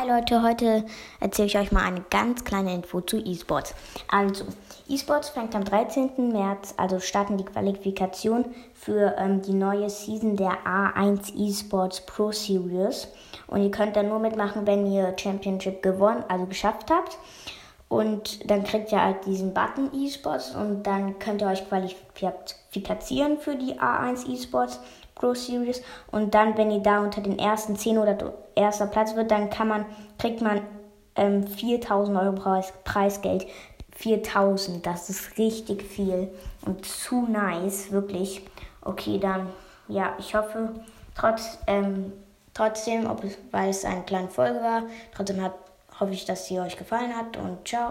Hi Leute, heute erzähle ich euch mal eine ganz kleine Info zu E-Sports. Also, E-Sports fängt am 13. März, also starten die Qualifikation für ähm, die neue Season der A1 E-Sports Pro Series. Und ihr könnt dann nur mitmachen, wenn ihr Championship gewonnen, also geschafft habt. Und dann kriegt ihr halt diesen Button E-Sports und dann könnt ihr euch qualifizieren für die A1 E-Sports Pro Series. Und dann, wenn ihr da unter den ersten 10 oder erster Platz wird, dann kann man, kriegt man ähm, 4000 Euro Preis, Preisgeld. 4000, das ist richtig viel und zu nice, wirklich. Okay, dann, ja, ich hoffe, trotz, ähm, trotzdem, ob es, weil es eine kleine Folge war, trotzdem hat hoffe ich, dass sie euch gefallen hat und ciao.